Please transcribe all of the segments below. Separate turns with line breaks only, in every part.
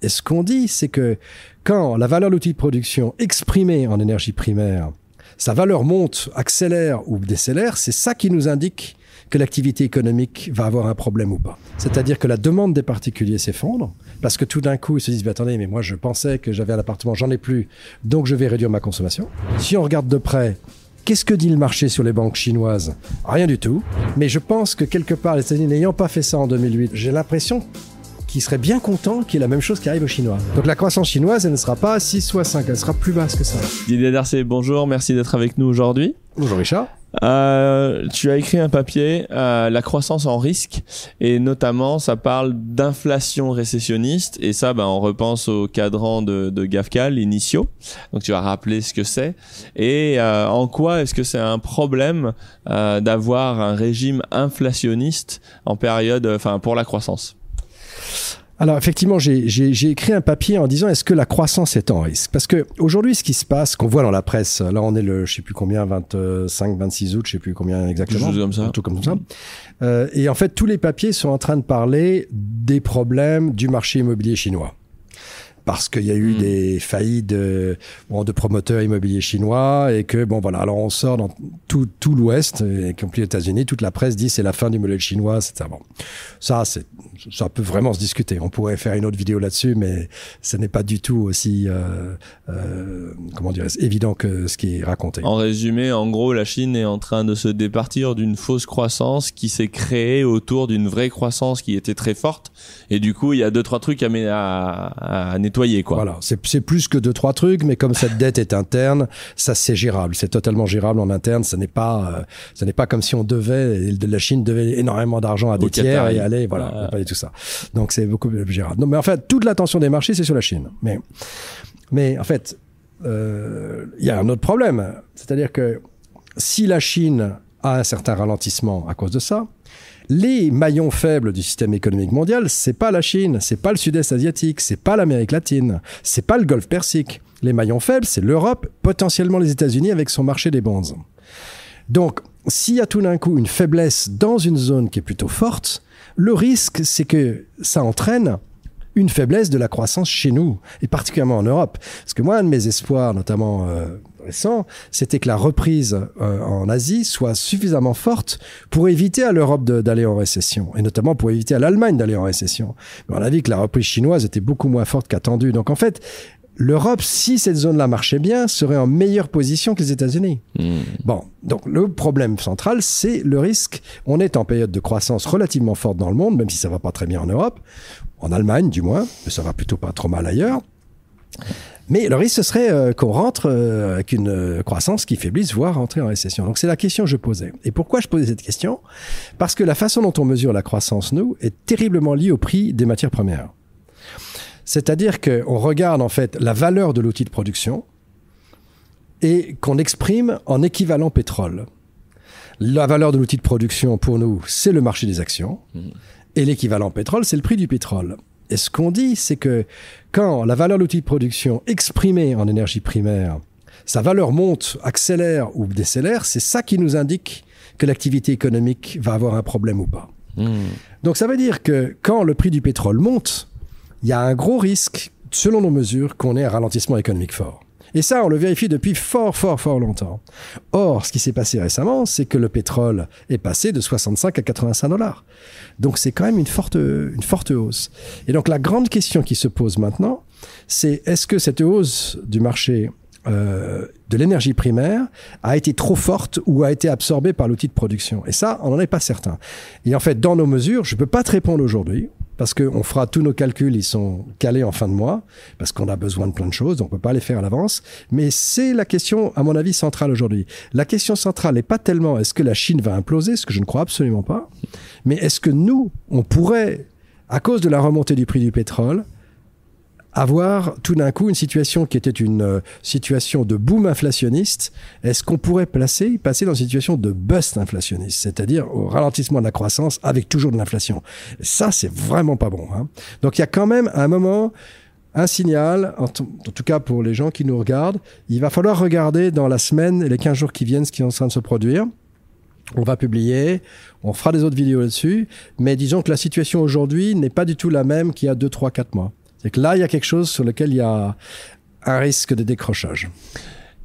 Et ce qu'on dit, c'est que quand la valeur de de production exprimée en énergie primaire, sa valeur monte, accélère ou décélère, c'est ça qui nous indique que l'activité économique va avoir un problème ou pas. C'est-à-dire que la demande des particuliers s'effondre, parce que tout d'un coup, ils se disent, bah, attendez, mais moi je pensais que j'avais un appartement, j'en ai plus, donc je vais réduire ma consommation. Si on regarde de près, Qu'est-ce que dit le marché sur les banques chinoises? Rien du tout. Mais je pense que quelque part, les États-Unis n'ayant pas fait ça en 2008, j'ai l'impression qui serait bien content qu'il y ait la même chose qui arrive aux Chinois. Donc la croissance chinoise, elle ne sera pas 6 ou 5, elle sera plus basse que ça.
Didier Darcé, bonjour, merci d'être avec nous aujourd'hui.
Bonjour Richard.
Euh, tu as écrit un papier, euh, La croissance en risque, et notamment ça parle d'inflation récessionniste, et ça ben, on repense au cadran de, de GAFCAL initiaux, donc tu vas rappeler ce que c'est, et euh, en quoi est-ce que c'est un problème euh, d'avoir un régime inflationniste en période, enfin pour la croissance?
Alors effectivement, j'ai écrit un papier en disant est-ce que la croissance est en risque? Parce que aujourd'hui, ce qui se passe, qu'on voit dans la presse, là on est le, je sais plus combien, 25, 26 août, je sais plus combien exactement,
comme ça.
tout comme ça. Euh, et en fait, tous les papiers sont en train de parler des problèmes du marché immobilier chinois parce qu'il y a eu hmm. des faillites de, bon, de promoteurs immobiliers chinois et que bon voilà alors on sort dans tout, tout l'Ouest y compris les États-Unis toute la presse dit c'est la fin du modèle chinois c'est bon ça c'est ça peut vraiment se discuter. On pourrait faire une autre vidéo là-dessus mais ce n'est pas du tout aussi euh, euh, comment dire évident que ce qui est raconté.
En résumé en gros la Chine est en train de se départir d'une fausse croissance qui s'est créée autour d'une vraie croissance qui était très forte. Et du coup il y a deux trois trucs à, à, à nettoyer
voilà, c'est plus que deux trois trucs, mais comme cette dette est interne, ça c'est gérable, c'est totalement gérable en interne. Ce n'est pas, euh, n'est pas comme si on devait, la Chine devait énormément d'argent à des tiers et aller, voilà, pas du tout ça. Donc c'est beaucoup plus gérable. Non, mais en fait, toute l'attention des marchés c'est sur la Chine. Mais, mais en fait, euh, il y a un autre problème, c'est-à-dire que si la Chine a un certain ralentissement à cause de ça, les maillons faibles du système économique mondial, c'est pas la Chine, c'est pas le sud-est asiatique, c'est pas l'Amérique latine, c'est pas le Golfe Persique. Les maillons faibles, c'est l'Europe, potentiellement les États-Unis avec son marché des bonds. Donc, s'il y a tout d'un coup une faiblesse dans une zone qui est plutôt forte, le risque, c'est que ça entraîne une faiblesse de la croissance chez nous, et particulièrement en Europe. Parce que moi, un de mes espoirs, notamment euh, récents, c'était que la reprise euh, en Asie soit suffisamment forte pour éviter à l'Europe d'aller en récession, et notamment pour éviter à l'Allemagne d'aller en récession. Mais on a vu que la reprise chinoise était beaucoup moins forte qu'attendue. Donc en fait, l'Europe, si cette zone-là marchait bien, serait en meilleure position que les États-Unis. Hmm. Bon, donc le problème central, c'est le risque. On est en période de croissance relativement forte dans le monde, même si ça va pas très bien en Europe en Allemagne du moins, mais ça va plutôt pas trop mal ailleurs. Mais le risque, ce serait euh, qu'on rentre euh, avec une euh, croissance qui faiblisse, voire rentrer en récession. Donc c'est la question que je posais. Et pourquoi je posais cette question? Parce que la façon dont on mesure la croissance, nous, est terriblement liée au prix des matières premières. C'est-à-dire qu'on regarde en fait la valeur de l'outil de production et qu'on exprime en équivalent pétrole. La valeur de l'outil de production, pour nous, c'est le marché des actions. Mmh. Et l'équivalent pétrole, c'est le prix du pétrole. Et ce qu'on dit, c'est que quand la valeur de l'outil de production exprimée en énergie primaire, sa valeur monte, accélère ou décélère, c'est ça qui nous indique que l'activité économique va avoir un problème ou pas. Hmm. Donc ça veut dire que quand le prix du pétrole monte, il y a un gros risque, selon nos mesures, qu'on ait un ralentissement économique fort. Et ça, on le vérifie depuis fort, fort, fort longtemps. Or, ce qui s'est passé récemment, c'est que le pétrole est passé de 65 à 85 dollars. Donc, c'est quand même une forte, une forte hausse. Et donc, la grande question qui se pose maintenant, c'est est-ce que cette hausse du marché euh, de l'énergie primaire a été trop forte ou a été absorbée par l'outil de production? Et ça, on n'en est pas certain. Et en fait, dans nos mesures, je ne peux pas te répondre aujourd'hui parce qu'on fera tous nos calculs, ils sont calés en fin de mois, parce qu'on a besoin de plein de choses, on peut pas les faire à l'avance. Mais c'est la question, à mon avis, centrale aujourd'hui. La question centrale n'est pas tellement est-ce que la Chine va imploser, ce que je ne crois absolument pas, mais est-ce que nous, on pourrait, à cause de la remontée du prix du pétrole, avoir tout d'un coup une situation qui était une euh, situation de boom inflationniste, est-ce qu'on pourrait placer, passer dans une situation de bust inflationniste, c'est-à-dire au ralentissement de la croissance avec toujours de l'inflation? Ça, c'est vraiment pas bon. Hein. Donc il y a quand même un moment un signal, en, tout cas pour les gens qui nous regardent, il va falloir regarder dans la semaine et les 15 jours qui viennent ce qui est en train de se produire. On va publier, on fera des autres vidéos là-dessus, mais disons que la situation aujourd'hui n'est pas du tout la même qu'il y a 2, 3, 4 mois C'est que là, il y a quelque chose sur lequel il y a un risque de décrochage.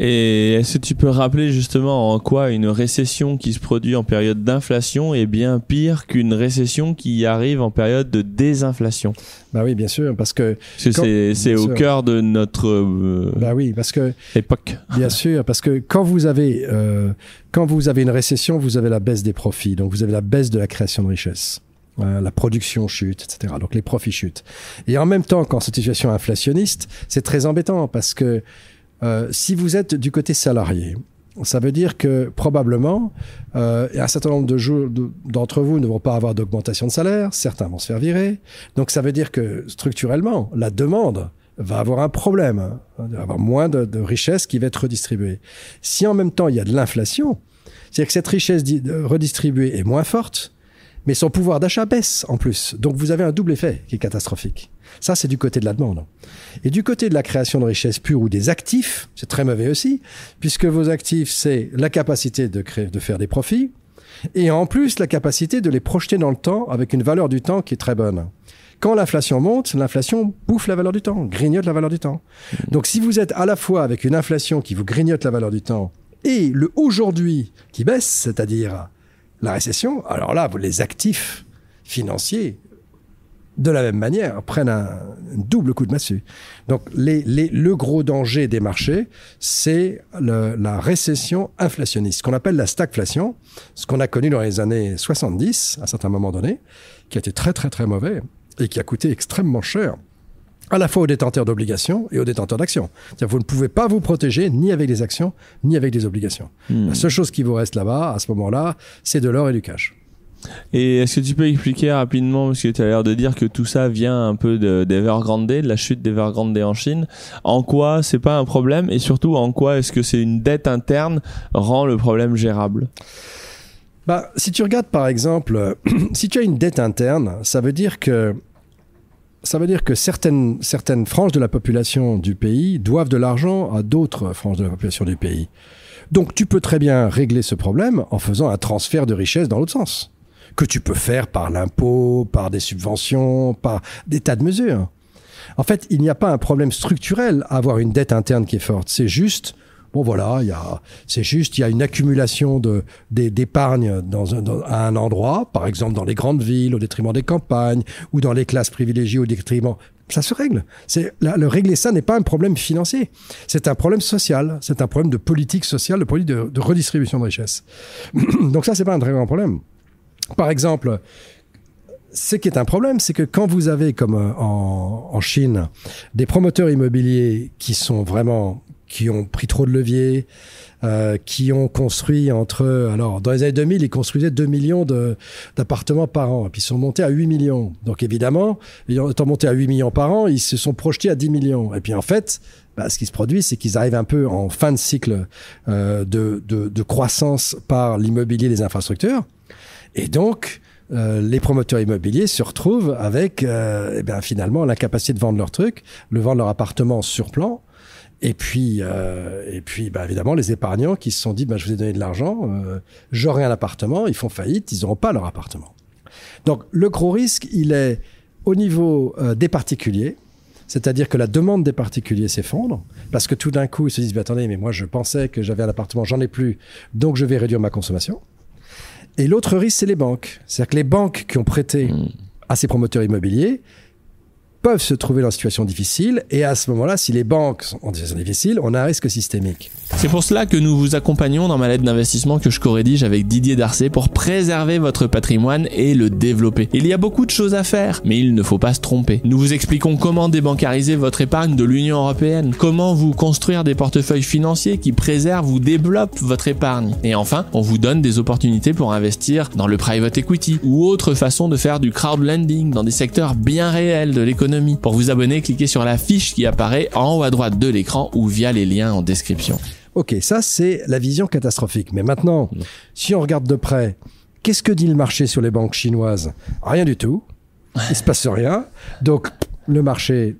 Et est-ce que tu peux rappeler justement en quoi une récession qui se produit en période d'inflation est bien pire qu'une récession qui arrive en période de désinflation?
Bah oui, bien sûr, parce que
c'est au cœur de notre euh,
bah oui, parce que
époque.
Bien sûr, parce que quand vous avez euh, quand vous avez une récession, vous avez la baisse des profits, donc vous avez la baisse de la création de richesse. La production chute, etc. Donc les profits chutent. Et en même temps, quand cette situation inflationniste, c'est très embêtant parce que euh, si vous êtes du côté salarié, ça veut dire que probablement euh, un certain nombre de d'entre vous ne vont pas avoir d'augmentation de salaire, certains vont se faire virer. Donc ça veut dire que structurellement, la demande va avoir un problème, hein, va avoir moins de, de, richesse qui va être redistribuée. Si en même temps il y a de l'inflation, c'est-à-dire que cette richesse redistribuée est moins forte, mais son pouvoir d'achat baisse en plus. Donc vous avez un double effet qui est catastrophique. Ça, c'est du côté de la demande. Et du côté de la création de richesse pure ou des actifs, c'est très mauvais aussi, puisque vos actifs, c'est la capacité de, créer, de faire des profits, et en plus la capacité de les projeter dans le temps avec une valeur du temps qui est très bonne. Quand l'inflation monte, l'inflation bouffe la valeur du temps, grignote la valeur du temps. Donc si vous êtes à la fois avec une inflation qui vous grignote la valeur du temps et le aujourd'hui qui baisse, c'est-à-dire la récession, alors là, les actifs financiers de la même manière, prennent un, double coup de massue. Donc, les, le gros danger des marchés, c'est la récession inflationniste, ce qu'on appelle la stagflation, ce qu'on a connu dans les années 70, à un certain moment donné, qui a été très, très, très mauvais et qui a coûté extrêmement cher à la fois aux détenteurs d'obligations et aux détenteurs d'actions. Vous ne pouvez pas vous protéger ni avec des actions, ni avec des obligations. Hmm. La seule chose qui vous reste là-bas, à ce moment-là, c'est de l'or et du cash.
Et est-ce que tu peux expliquer rapidement, parce que tu as l'air de dire que tout ça vient un peu d'Evergrande, de, de la chute d'Evergrande en Chine, en quoi c'est pas un problème et surtout en quoi est-ce que c'est une dette interne rend le problème gérable?
Bah, si tu regardes par exemple, si tu as une dette interne, ça veut dire que ça veut dire que certaines, certaines franges de la population du pays doivent de l'argent à d'autres franges de la population du pays. Donc tu peux très bien régler ce problème en faisant un transfert de richesse dans l'autre sens que tu peux faire par l'impôt, par des subventions, par des tas de mesures. En fait, il n'y a pas un problème structurel à avoir une dette interne qui est forte. C'est juste, bon voilà, c'est juste, il y a une accumulation de d'épargne dans, à un endroit, par exemple dans les grandes villes au détriment des campagnes ou dans les classes privilégiées au détriment. Ça se règle. Le régler ça n'est pas un problème financier. C'est un problème social. C'est un problème de politique sociale, de politique de redistribution de richesse. Donc ça, c'est pas un très grand problème. Par exemple, ce qui est un problème, c'est que quand vous avez, comme euh, en, Chine, des promoteurs immobiliers qui sont vraiment, qui ont pris trop de levier, euh, qui ont construit entre, alors dans les années 2000, ils construisaient 2 millions d'appartements par an, et puis ils sont montés à 8 millions. Donc évidemment, étant montés à 8 millions par an, ils se sont projetés à 10 millions. Et puis en fait, bah, ce qui se produit, c'est qu'ils arrivent un peu en fin de cycle euh, de, de, de croissance par l'immobilier des infrastructures. Et donc, euh, les promoteurs immobiliers se retrouvent avec euh, eh bien, finalement l'incapacité de vendre leurs trucs, de vendre leur appartement sur plan. Et puis, euh, et puis bah, évidemment, les épargnants qui se sont dit bah, je vous ai donné de l'argent, euh, j'aurai un appartement, ils font faillite, ils n'auront pas leur appartement. Donc le gros risque, il est au niveau euh, des particuliers, c'est-à-dire que la demande des particuliers s'effondre, parce que tout d'un coup, ils se disent bah, attendez, mais moi je pensais que j'avais un appartement, j'en ai plus, donc je vais réduire ma consommation. Et l'autre risque, c'est les banques. C'est-à-dire que les banques qui ont prêté hmm. à ces promoteurs immobiliers peuvent se trouver dans une situation difficile. Et à ce moment-là, si les banques sont en situation difficile, on a un risque systémique.
C'est pour cela que nous vous accompagnons dans ma lettre d'investissement que je co-rédige avec Didier Darcet pour préserver votre patrimoine et le développer. Il y a beaucoup de choses à faire, mais il ne faut pas se tromper. Nous vous expliquons comment débancariser votre épargne de l'Union européenne, comment vous construire des portefeuilles financiers qui préservent ou développent votre épargne. Et enfin, on vous donne des opportunités pour investir dans le private equity ou autre façon de faire du crowd lending dans des secteurs bien réels de l'économie pour vous abonner, cliquez sur la fiche qui apparaît en haut à droite de l'écran ou via les liens en description.
Ok, ça c'est la vision catastrophique. Mais maintenant, si on regarde de près, qu'est-ce que dit le marché sur les banques chinoises? Rien du tout. Il se passe rien. Donc le marché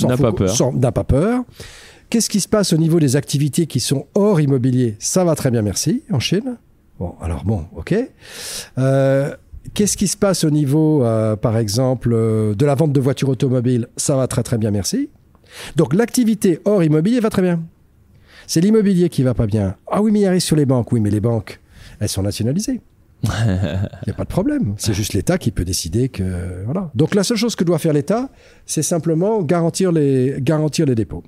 n'a pas peur.
N'a pas peur. Qu'est-ce qui se passe au niveau des activités qui sont hors immobilier? Ça va très bien, merci, en Chine. Bon, alors bon, ok. Euh, Qu'est-ce qui se passe au niveau, euh, par exemple, euh, de la vente de voitures automobiles? Ça va très très bien, merci. Donc l'activité hors immobilier va très bien. C'est l'immobilier qui va pas bien. Ah oui, mais il arrive sur les banques. Oui, mais les banques, elles sont nationalisées. Il n'y a pas de problème. C'est juste l'État qui peut décider que voilà. Donc la seule chose que doit faire l'État, c'est simplement garantir les garantir les dépôts.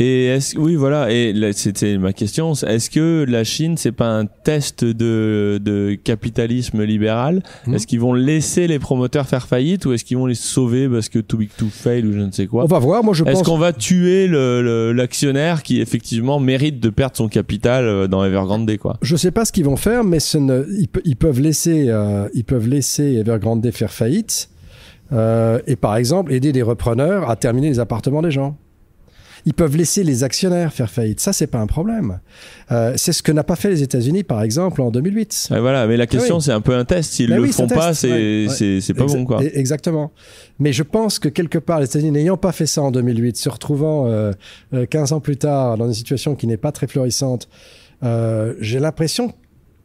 Et est-ce oui voilà et c'était ma question est-ce que la Chine c'est pas un test de, de capitalisme libéral? Hmm. est-ce qu'ils vont laisser les promoteurs faire faillite ou est-ce qu'ils vont les sauver parce que too big to fail ou je ne sais quoi?
On va voir moi je
pense Est-ce qu'on va tuer l'actionnaire qui effectivement mérite de perdre son capital euh, dans Evergrande quoi?
Je sais pas ce qu'ils vont faire mais ce ne, ils, peuvent laisser euh, ils peuvent laisser Evergrande faire faillite euh, et par exemple aider des repreneurs à terminer les appartements des gens. Ils peuvent laisser les actionnaires faire faillite. Ça, c'est pas un problème. Euh, c'est ce que n'a pas fait les États-Unis, par exemple, en 2008.
voilà, mais la question, c'est un peu un test. S'ils ben le font pas, c'est c'est pas bon, quoi.
Exactement. Mais je pense que quelque part, les États-Unis n'ayant pas fait ça en 2008, se retrouvant euh, 15 euh, ans plus tard dans une situation qui n'est pas très florissante, euh, j'ai l'impression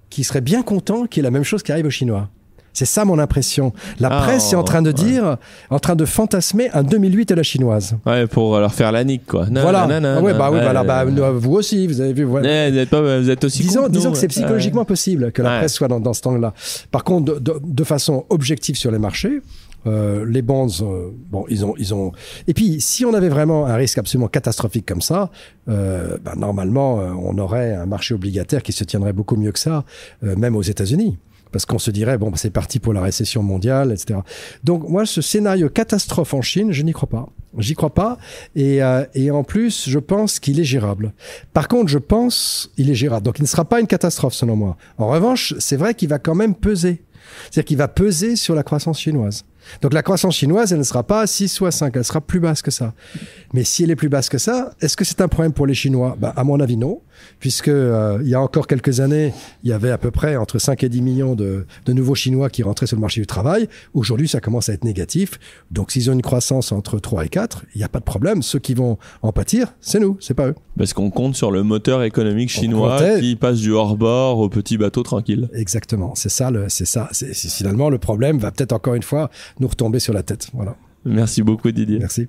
qu'ils seraient bien contents qu'il y ait la même chose qui arrive aux Chinois. C'est ça mon impression. La ah, presse est en train de dire, en train de fantasmer un 2008 à la chinoise.
Ouais, pour leur faire la nique, quoi.
voilà. Ah ouais, bah oui, bah, bah, vous aussi, vous avez vu.
Voilà. vous, êtes pas, vous êtes aussi.
Disons, disons que c'est psychologiquement possible que la presse soit dans, dans ce temps-là. Par contre, de, de, façon objective sur les marchés, euh, les bonds, euh, bon, ils ont, ils ont. Et puis, si on avait vraiment un risque absolument catastrophique comme ça, euh, bah, normalement, euh, on aurait un marché obligataire qui se tiendrait beaucoup mieux que ça, euh, même aux États-Unis parce qu'on se dirait bon c'est parti pour la récession mondiale etc donc moi ce scénario catastrophe en Chine je n'y crois pas. J'y crois pas. Et, euh, et en plus je pense qu'il est gérable. Par contre je pense il est gérable. Donc il ne sera pas une catastrophe selon moi. En revanche c'est vrai qu'il va quand même peser. C'est-à-dire qu'il va peser sur la croissance chinoise. Donc la croissance chinoise, elle ne sera pas à 6 ou à 5, elle sera plus basse que ça. Mais si elle est plus basse que ça, est-ce que c'est un problème pour les Chinois? Bah, À mon avis, non, puisque euh, il y a encore quelques années, il y avait à peu près entre 5 et 10 millions de, de nouveaux Chinois qui rentraient sur le marché du travail. Aujourd'hui, ça commence à être négatif. Donc s'ils ont une croissance entre 3 et 4, il n'y a pas de problème. Ceux qui vont en pâtir, c'est nous, c'est pas eux.
Parce qu'on compte sur le moteur économique chinois qui passe du hors-bord au petit bateau tranquille.
Exactement, c'est ça, c'est ça. C'est finalement le problème va peut-être encore une fois nous retomber sur la tête. Voilà.
Merci beaucoup Didier.
Merci.